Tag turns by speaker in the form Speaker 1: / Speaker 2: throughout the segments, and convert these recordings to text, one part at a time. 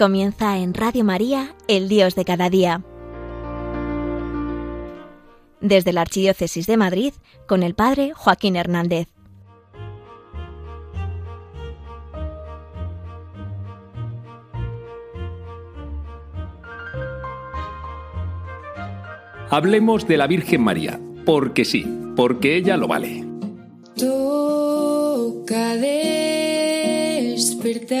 Speaker 1: Comienza en Radio María, el Dios de cada día. Desde la Archidiócesis de Madrid, con el Padre Joaquín Hernández.
Speaker 2: Hablemos de la Virgen María, porque sí, porque ella lo vale.
Speaker 3: Toca despertar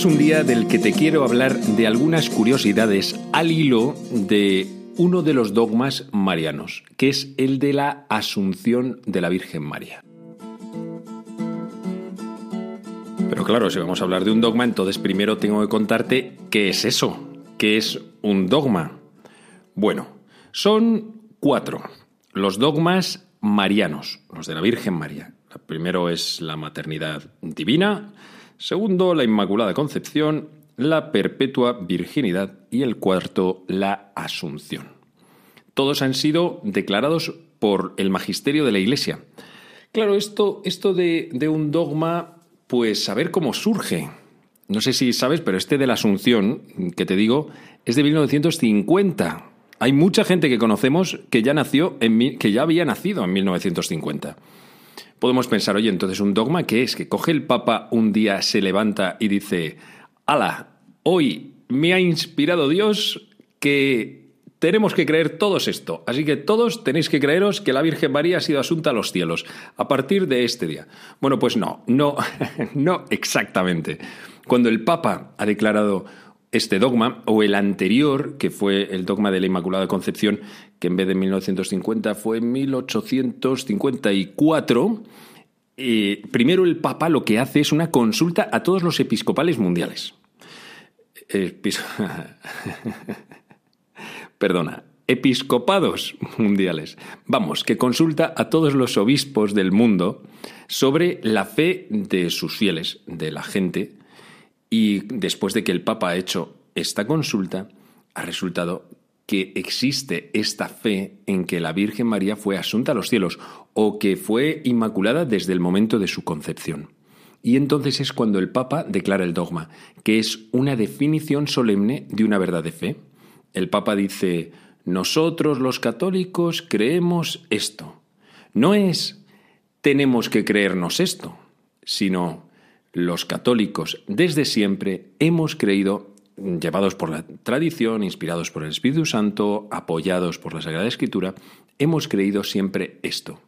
Speaker 3: Es
Speaker 2: un día del que te quiero hablar de algunas curiosidades al hilo de uno de los dogmas marianos, que es el de la Asunción de la Virgen María. Pero claro, si vamos a hablar de un dogma, entonces primero tengo que contarte qué es eso, qué es un dogma. Bueno, son cuatro los dogmas marianos, los de la Virgen María. El primero es la maternidad divina, segundo la Inmaculada Concepción, la perpetua virginidad y el cuarto la Asunción. Todos han sido declarados por el magisterio de la Iglesia. Claro, esto, esto de, de un dogma, pues a ver cómo surge. No sé si sabes, pero este de la Asunción, que te digo, es de 1950. Hay mucha gente que conocemos que ya nació en que ya había nacido en 1950. Podemos pensar, oye, entonces un dogma qué es que coge el Papa un día, se levanta y dice, "Ala, hoy me ha inspirado Dios que tenemos que creer todos esto, así que todos tenéis que creeros que la Virgen María ha sido asunta a los cielos a partir de este día." Bueno, pues no, no, no exactamente. Cuando el Papa ha declarado este dogma, o el anterior, que fue el dogma de la Inmaculada Concepción, que en vez de 1950 fue en 1854, eh, primero el Papa lo que hace es una consulta a todos los episcopales mundiales. Perdona, episcopados mundiales. Vamos, que consulta a todos los obispos del mundo sobre la fe de sus fieles, de la gente, y después de que el Papa ha hecho esta consulta, ha resultado que existe esta fe en que la Virgen María fue asunta a los cielos o que fue inmaculada desde el momento de su concepción. Y entonces es cuando el Papa declara el dogma, que es una definición solemne de una verdad de fe. El Papa dice, nosotros los católicos creemos esto. No es tenemos que creernos esto, sino los católicos desde siempre hemos creído, llevados por la tradición, inspirados por el Espíritu Santo, apoyados por la Sagrada Escritura, hemos creído siempre esto.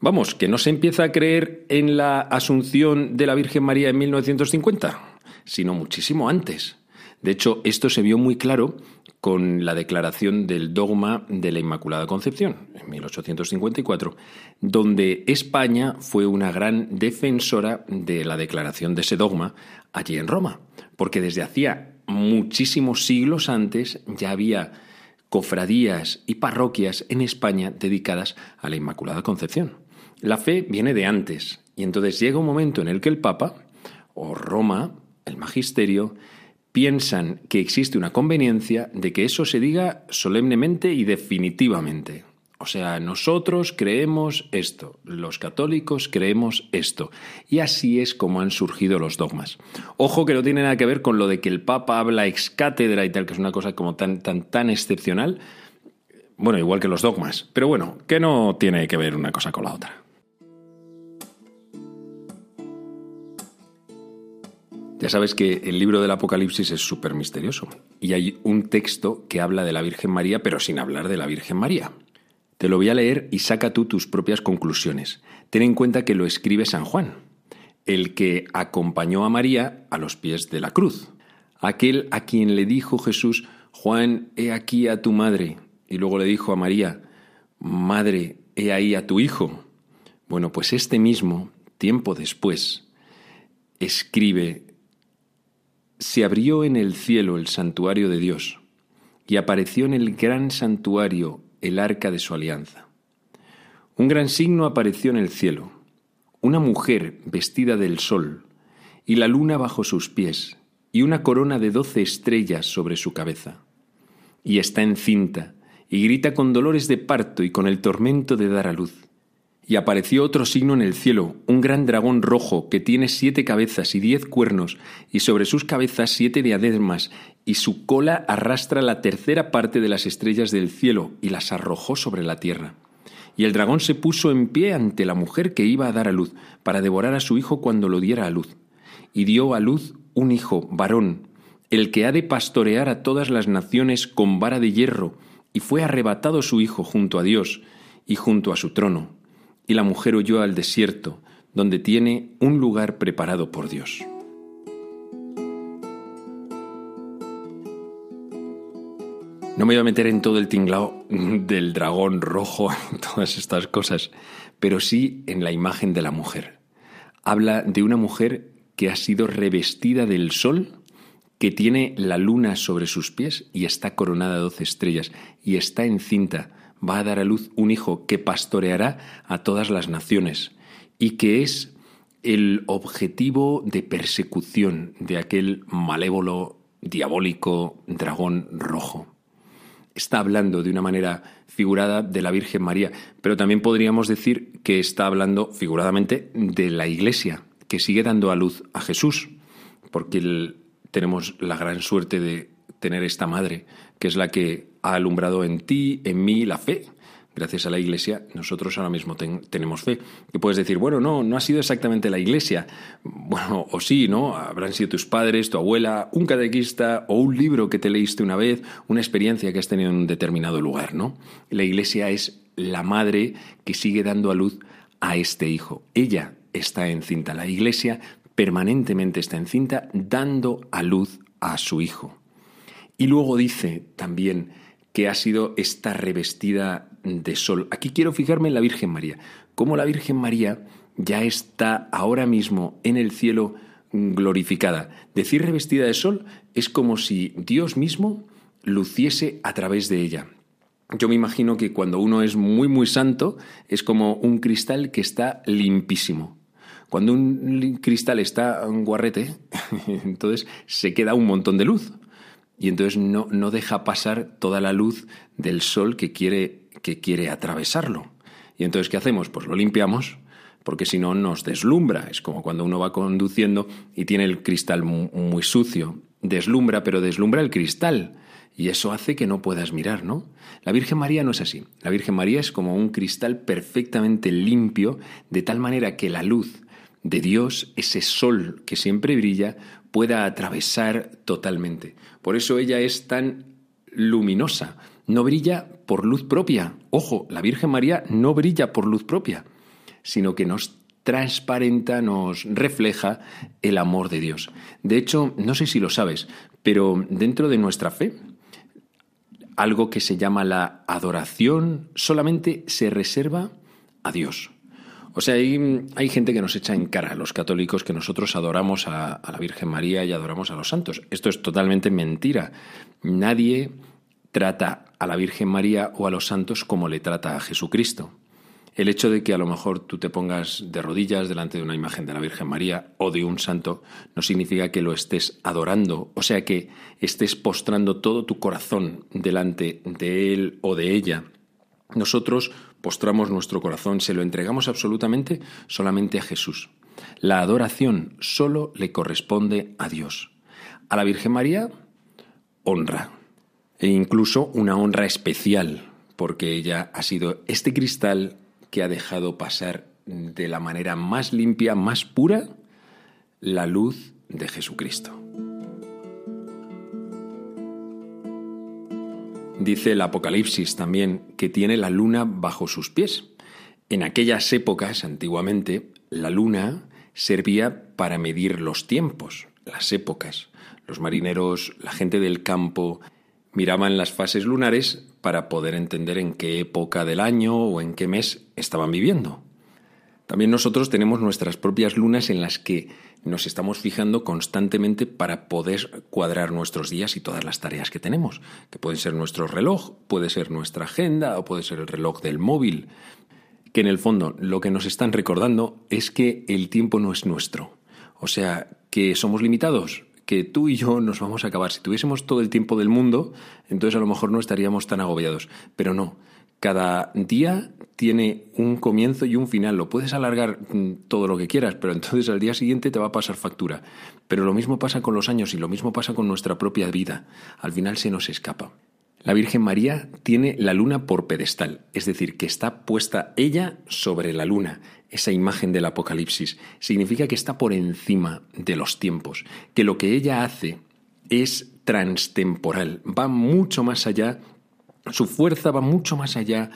Speaker 2: Vamos, que no se empieza a creer en la asunción de la Virgen María en 1950, sino muchísimo antes. De hecho, esto se vio muy claro con la declaración del dogma de la Inmaculada Concepción, en 1854, donde España fue una gran defensora de la declaración de ese dogma allí en Roma, porque desde hacía muchísimos siglos antes ya había cofradías y parroquias en España dedicadas a la Inmaculada Concepción. La fe viene de antes, y entonces llega un momento en el que el Papa, o Roma, el magisterio, piensan que existe una conveniencia de que eso se diga solemnemente y definitivamente. O sea, nosotros creemos esto, los católicos creemos esto. Y así es como han surgido los dogmas. Ojo que no tiene nada que ver con lo de que el Papa habla ex cátedra y tal, que es una cosa como tan, tan, tan excepcional. Bueno, igual que los dogmas. Pero bueno, que no tiene que ver una cosa con la otra. Ya sabes que el libro del Apocalipsis es súper misterioso y hay un texto que habla de la Virgen María pero sin hablar de la Virgen María. Te lo voy a leer y saca tú tus propias conclusiones. Ten en cuenta que lo escribe San Juan, el que acompañó a María a los pies de la cruz. Aquel a quien le dijo Jesús, Juan, he aquí a tu madre. Y luego le dijo a María, Madre, he ahí a tu hijo. Bueno, pues este mismo, tiempo después, escribe, se abrió en el cielo el santuario de Dios y apareció en el gran santuario el arca de su alianza. Un gran signo apareció en el cielo, una mujer vestida del sol y la luna bajo sus pies y una corona de doce estrellas sobre su cabeza. Y está encinta y grita con dolores de parto y con el tormento de dar a luz. Y apareció otro signo en el cielo, un gran dragón rojo que tiene siete cabezas y diez cuernos, y sobre sus cabezas siete diademas, y su cola arrastra la tercera parte de las estrellas del cielo, y las arrojó sobre la tierra. Y el dragón se puso en pie ante la mujer que iba a dar a luz, para devorar a su hijo cuando lo diera a luz. Y dio a luz un hijo, varón, el que ha de pastorear a todas las naciones con vara de hierro, y fue arrebatado su hijo junto a Dios y junto a su trono. Y la mujer huyó al desierto, donde tiene un lugar preparado por Dios. No me voy a meter en todo el tinglao del dragón rojo, todas estas cosas, pero sí en la imagen de la mujer. Habla de una mujer que ha sido revestida del sol que tiene la luna sobre sus pies y está coronada de doce estrellas y está encinta, va a dar a luz un hijo que pastoreará a todas las naciones y que es el objetivo de persecución de aquel malévolo, diabólico dragón rojo. Está hablando de una manera figurada de la Virgen María, pero también podríamos decir que está hablando figuradamente de la Iglesia, que sigue dando a luz a Jesús, porque tenemos la gran suerte de tener esta madre, que es la que ha alumbrado en ti, en mí, la fe. Gracias a la Iglesia, nosotros ahora mismo tenemos fe. Y puedes decir, bueno, no, no ha sido exactamente la Iglesia. Bueno, o sí, ¿no? Habrán sido tus padres, tu abuela, un catequista o un libro que te leíste una vez, una experiencia que has tenido en un determinado lugar, ¿no? La Iglesia es la madre que sigue dando a luz a este hijo. Ella está encinta. La Iglesia permanentemente está encinta dando a luz a su hijo. Y luego dice también que ha sido esta revestida de sol. Aquí quiero fijarme en la Virgen María, cómo la Virgen María ya está ahora mismo en el cielo glorificada. Decir revestida de sol es como si Dios mismo luciese a través de ella. Yo me imagino que cuando uno es muy, muy santo, es como un cristal que está limpísimo. Cuando un cristal está un guarrete, entonces se queda un montón de luz. Y entonces no, no deja pasar toda la luz del sol que quiere, que quiere atravesarlo. Y entonces, ¿qué hacemos? Pues lo limpiamos, porque si no nos deslumbra. Es como cuando uno va conduciendo y tiene el cristal muy, sucio. Deslumbra, pero deslumbra el cristal. Y eso hace que no puedas mirar, ¿no? La Virgen María no es así. La Virgen María es como un cristal perfectamente limpio, de tal manera que la luz de Dios, ese sol que siempre brilla, pueda atravesar totalmente. Por eso ella es tan luminosa. No brilla por luz propia. Ojo, la Virgen María no brilla por luz propia, sino que nos transparenta, nos refleja el amor de Dios. De hecho, no sé si lo sabes, pero dentro de nuestra fe, algo que se llama la adoración solamente se reserva a Dios. O sea, hay, hay, gente que nos echa en cara a los católicos que nosotros adoramos a, a, la Virgen María y adoramos a los santos. Esto es totalmente mentira. Nadie trata a la Virgen María o a los santos como le trata a Jesucristo. El hecho de que a lo mejor tú te pongas de rodillas delante de una imagen de la Virgen María o de un santo no significa que lo estés adorando, o sea que estés postrando todo tu corazón delante de él o de ella. Nosotros postramos nuestro corazón, se lo entregamos absolutamente solamente a Jesús. La adoración solo le corresponde a Dios. A la Virgen María, honra. E incluso una honra especial, porque ella ha sido este cristal que ha dejado pasar de la manera más limpia, más pura, la luz de Jesucristo. Dice el Apocalipsis también que tiene la luna bajo sus pies. En aquellas épocas, antiguamente, la luna servía para medir los tiempos, las épocas. Los marineros, la gente del campo, miraban las fases lunares para poder entender en qué época del año o en qué mes estaban viviendo. También nosotros tenemos nuestras propias lunas en las que nos estamos fijando constantemente para poder cuadrar nuestros días y todas las tareas que tenemos, que pueden ser nuestro reloj, puede ser nuestra agenda o puede ser el reloj del móvil, que en el fondo lo que nos están recordando es que el tiempo no es nuestro, o sea, que somos limitados, que tú y yo nos vamos a acabar. Si tuviésemos todo el tiempo del mundo, entonces a lo mejor no estaríamos tan agobiados. Pero no, cada día tiene un comienzo y un final. Lo puedes alargar mm, todo lo que quieras, pero entonces al día siguiente te va a pasar factura. Pero lo mismo pasa con los años y lo mismo pasa con nuestra propia vida. Al final se nos escapa. La Virgen María tiene la luna por pedestal, es decir, que está puesta ella sobre la luna, esa imagen del Apocalipsis. Significa que está por encima de los tiempos, que lo que ella hace es transtemporal, va mucho más allá, su fuerza va mucho más allá,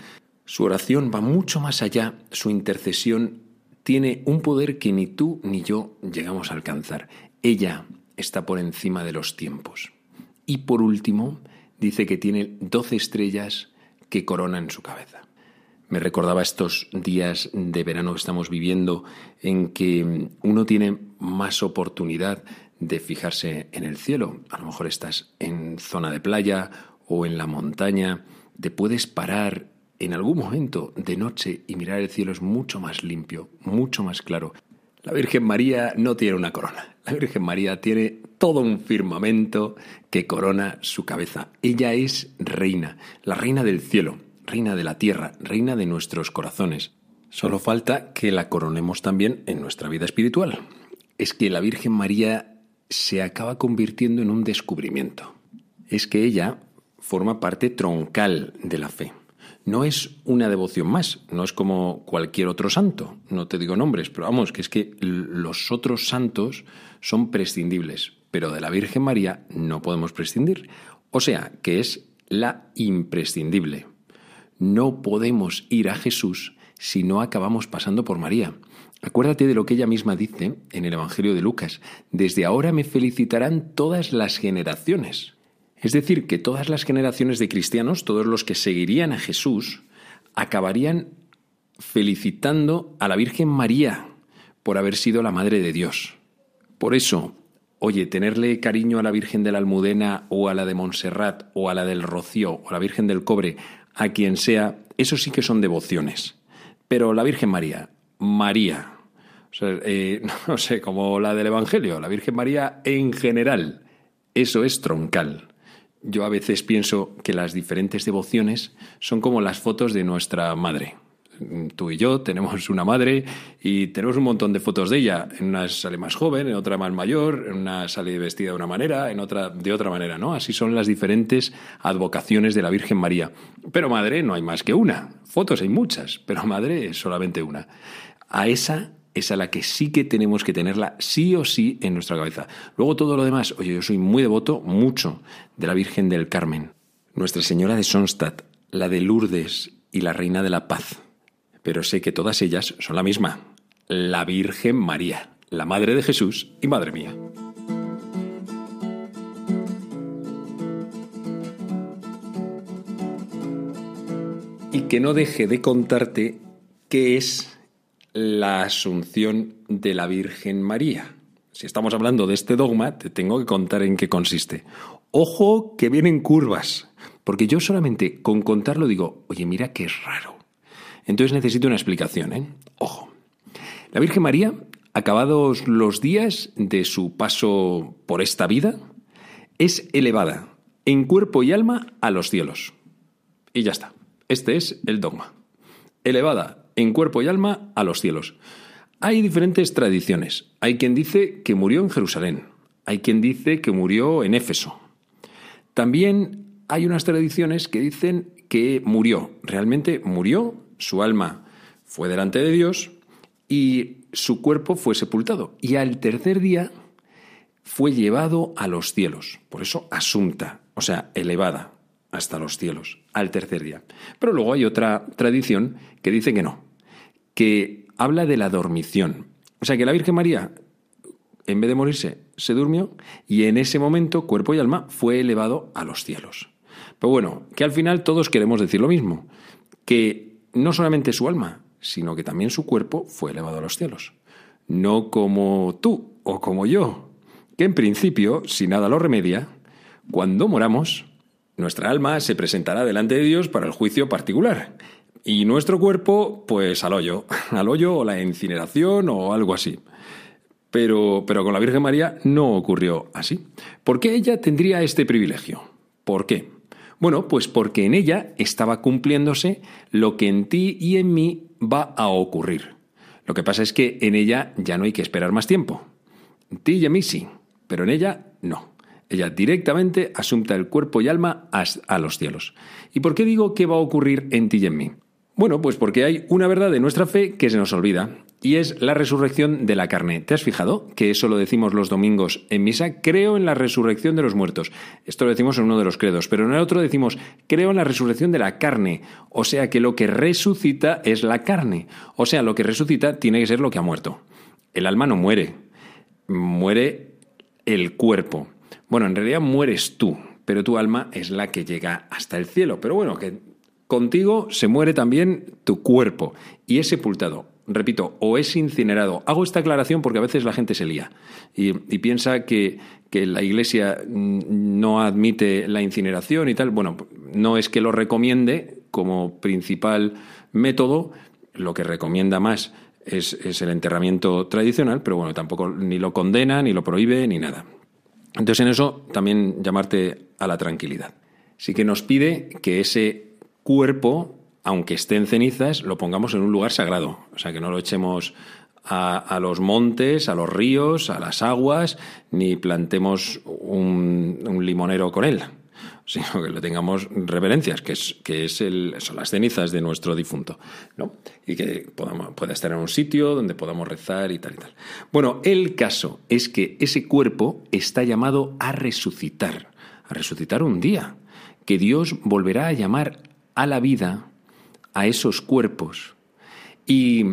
Speaker 2: su oración va mucho más allá, su intercesión tiene un poder que ni tú ni yo llegamos a alcanzar. Ella está por encima de los tiempos. Y por último, dice que tiene doce estrellas que coronan su cabeza. Me recordaba estos días de verano que estamos viviendo en que uno tiene más oportunidad de fijarse en el cielo. A lo mejor estás en zona de playa o en la montaña, te puedes parar en algún momento de noche y mirar el cielo es mucho más limpio, mucho más claro. La Virgen María no tiene una corona. La Virgen María tiene todo un firmamento que corona su cabeza. Ella es reina, la reina del cielo, reina de la tierra, reina de nuestros corazones. Solo falta que la coronemos también en nuestra vida espiritual. Es que la Virgen María se acaba convirtiendo en un descubrimiento. Es que ella forma parte troncal de la fe no es una devoción más, no es como cualquier otro santo, no te digo nombres, pero vamos, que es que los otros santos son prescindibles, pero de la Virgen María no podemos prescindir, o sea, que es la imprescindible. No podemos ir a Jesús si no acabamos pasando por María. Acuérdate de lo que ella misma dice en el Evangelio de Lucas, desde ahora me felicitarán todas las generaciones. Es decir, que todas las generaciones de cristianos, todos los que seguirían a Jesús, acabarían felicitando a la Virgen María por haber sido la Madre de Dios. Por eso, oye, tenerle cariño a la Virgen de la Almudena o a la de Montserrat o a la del Rocío o a la Virgen del Cobre, a quien sea, eso sí que son devociones. Pero la Virgen María, María, eh, no sé, como la del Evangelio, la Virgen María en general, eso es troncal. Yo a veces pienso que las diferentes devociones son como las fotos de nuestra madre. Tú y yo tenemos una madre y tenemos un montón de fotos de ella. En una sale más joven, en otra más mayor, en una sale vestida de una manera, en otra de otra manera, ¿no? Así son las diferentes advocaciones de la Virgen María. Pero madre no hay más que una. Fotos hay muchas, pero madre es solamente una. A esa es a la que sí que tenemos que tenerla sí o sí en nuestra cabeza. Luego todo lo demás, oye, yo soy muy devoto, mucho, de la Virgen del Carmen, Nuestra Señora de Sonstadt, la de Lourdes y la Reina de la Paz. Pero sé que todas ellas son la misma, la Virgen María, la Madre de Jesús y Madre mía. Y que no deje de contarte qué es la asunción de la Virgen María. Si estamos hablando de este dogma, te tengo que contar en qué consiste. Ojo que vienen curvas, porque yo solamente con contarlo digo, oye, mira qué raro. Entonces necesito una explicación, ¿eh? Ojo. La Virgen María, acabados los días de su paso por esta vida, es elevada en cuerpo y alma a los cielos. Y ya está. Este es el dogma. Elevada en cuerpo y alma a los cielos. Hay diferentes tradiciones. Hay quien dice que murió en Jerusalén. Hay quien dice que murió en Éfeso. También hay unas tradiciones que dicen que murió. Realmente murió, su alma fue delante de Dios y su cuerpo fue sepultado. Y al tercer día fue llevado a los cielos. Por eso asunta, o sea, elevada. Hasta los cielos, al tercer día. Pero luego hay otra tradición que dice que no, que habla de la dormición. O sea que la Virgen María, en vez de morirse, se durmió y en ese momento cuerpo y alma fue elevado a los cielos. Pero bueno, que al final todos queremos decir lo mismo, que no solamente su alma, sino que también su cuerpo fue elevado a los cielos. No como tú o como yo, que en principio, si nada lo remedia, cuando moramos, nuestra alma se presentará delante de Dios para el juicio particular. Y nuestro cuerpo, pues al hoyo, al hoyo o la incineración o algo así. Pero, pero con la Virgen María no ocurrió así. ¿Por qué ella tendría este privilegio? ¿Por qué? Bueno, pues porque en ella estaba cumpliéndose lo que en ti y en mí va a ocurrir. Lo que pasa es que en ella ya no hay que esperar más tiempo. En ti y en mí sí, pero en ella no. Ella directamente asunta el cuerpo y alma a los cielos. ¿Y por qué digo que va a ocurrir en ti y en mí? Bueno, pues porque hay una verdad de nuestra fe que se nos olvida, y es la resurrección de la carne. ¿Te has fijado que eso lo decimos los domingos en misa? Creo en la resurrección de los muertos. Esto lo decimos en uno de los credos, pero en el otro decimos creo en la resurrección de la carne. O sea que lo que resucita es la carne. O sea, lo que resucita tiene que ser lo que ha muerto. El alma no muere, muere el cuerpo. Bueno, en realidad mueres tú, pero tu alma es la que llega hasta el cielo. Pero bueno, que contigo se muere también tu cuerpo y es sepultado. Repito, o es incinerado. Hago esta aclaración porque a veces la gente se lía y, piensa que, que la Iglesia no admite la incineración y tal. Bueno, no es que lo recomiende como principal método, lo que recomienda más es, es, el enterramiento tradicional, pero bueno, tampoco ni lo condena, ni lo prohíbe, ni nada. Entonces en eso también llamarte a la tranquilidad. Sí que nos pide que ese cuerpo, aunque esté en cenizas, lo pongamos en un lugar sagrado. O sea, que no lo echemos a, los montes, a los ríos, a las aguas, ni plantemos un limonero con él sino que le tengamos reverencias, que, es, que es el, son las cenizas de nuestro difunto, ¿no? Y que podamos, pueda estar en un sitio donde podamos rezar y tal y tal. Bueno, el caso es que ese cuerpo está llamado a resucitar, a resucitar un día, que Dios volverá a llamar a la vida a esos cuerpos. ¿Y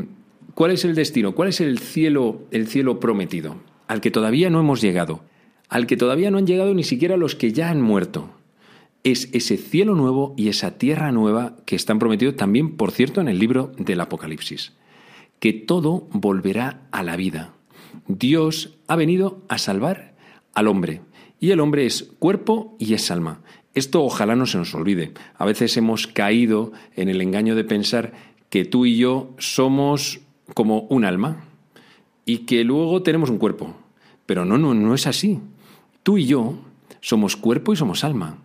Speaker 2: cuál es el destino? ¿Cuál es el cielo, el cielo prometido? Al que todavía no hemos llegado, al que todavía no han llegado ni siquiera los que ya han muerto es ese cielo nuevo y esa tierra nueva que están prometidos también, por cierto, en el libro del Apocalipsis. Que todo volverá a la vida. Dios ha venido a salvar al hombre. Y el hombre es cuerpo y es alma. Esto ojalá no se nos olvide. A veces hemos caído en el engaño de pensar que tú y yo somos como un alma y que luego tenemos un cuerpo. Pero no, no, no es así. Tú y yo somos cuerpo y somos alma.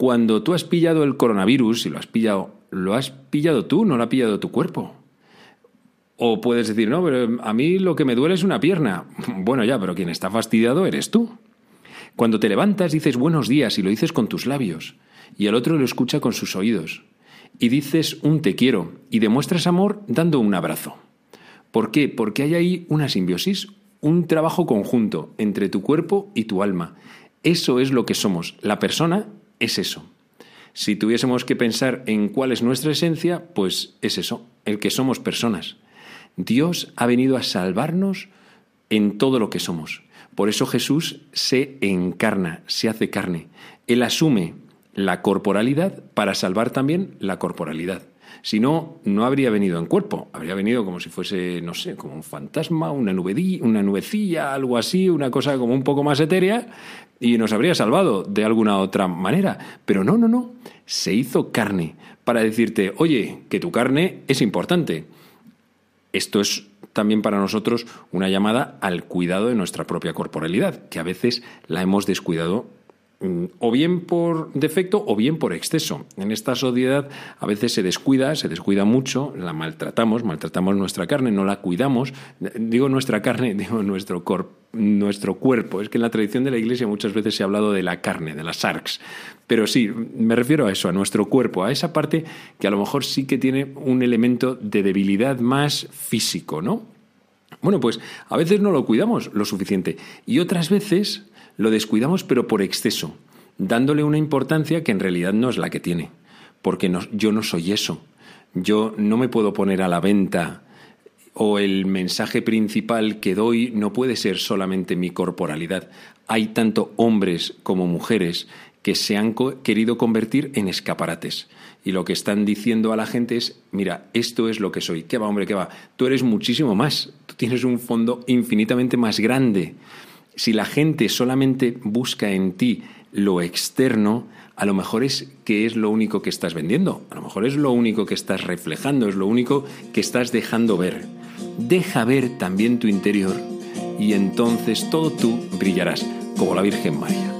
Speaker 2: Cuando tú has pillado el coronavirus, y lo has pillado, lo has pillado tú, no lo ha pillado tu cuerpo. O puedes decir, no, pero a mí lo que me duele es una pierna. Bueno, ya, pero quien está fastidiado eres tú. Cuando te levantas dices buenos días y lo dices con tus labios, y el otro lo escucha con sus oídos. Y dices un te quiero y demuestras amor dando un abrazo. ¿Por qué? Porque hay ahí una simbiosis, un trabajo conjunto entre tu cuerpo y tu alma. Eso es lo que somos, la persona es eso. Si tuviésemos que pensar en cuál es nuestra esencia, pues es eso, el que somos personas. Dios ha venido a salvarnos en todo lo que somos. Por eso Jesús se encarna, se hace carne. Él asume la corporalidad para salvar también la corporalidad. Si no, no habría venido en cuerpo, habría venido como si fuese, no sé, como un fantasma, una, una nubecilla, algo así, una cosa como un poco más etérea, y nos habría salvado de alguna otra manera. Pero no, no, no, se hizo carne para decirte, oye, que tu carne es importante. Esto es también para nosotros una llamada al cuidado de nuestra propia corporalidad, que a veces la hemos descuidado o bien por defecto o bien por exceso. En esta sociedad a veces se descuida, se descuida mucho, la maltratamos, maltratamos nuestra carne, no la cuidamos. Digo nuestra carne, digo nuestro, nuestro cuerpo. Es que en la tradición de la Iglesia muchas veces se ha hablado de la carne, de las sarx. Pero sí, me refiero a eso, a nuestro cuerpo, a esa parte que a lo mejor sí que tiene un elemento de debilidad más físico, ¿no? Bueno, pues a veces no lo cuidamos lo suficiente y otras veces lo descuidamos pero por exceso. dándole una importancia que en realidad no es la que tiene, porque no, yo no soy eso. Yo no me puedo poner a la venta o el mensaje principal que doy no puede ser solamente mi corporalidad. Hay tanto hombres como mujeres que se han querido convertir en escaparates. Y lo que están diciendo a la gente es, mira, esto es lo que soy. ¿Qué va, hombre, qué va? Tú eres muchísimo más. Tú tienes un fondo infinitamente más grande. Si la gente solamente busca en ti lo externo, a lo mejor es que es lo único que estás vendiendo. A lo mejor es lo único que estás reflejando, es lo único que estás dejando ver. Deja ver también tu interior y entonces todo tú brillarás como la Virgen María.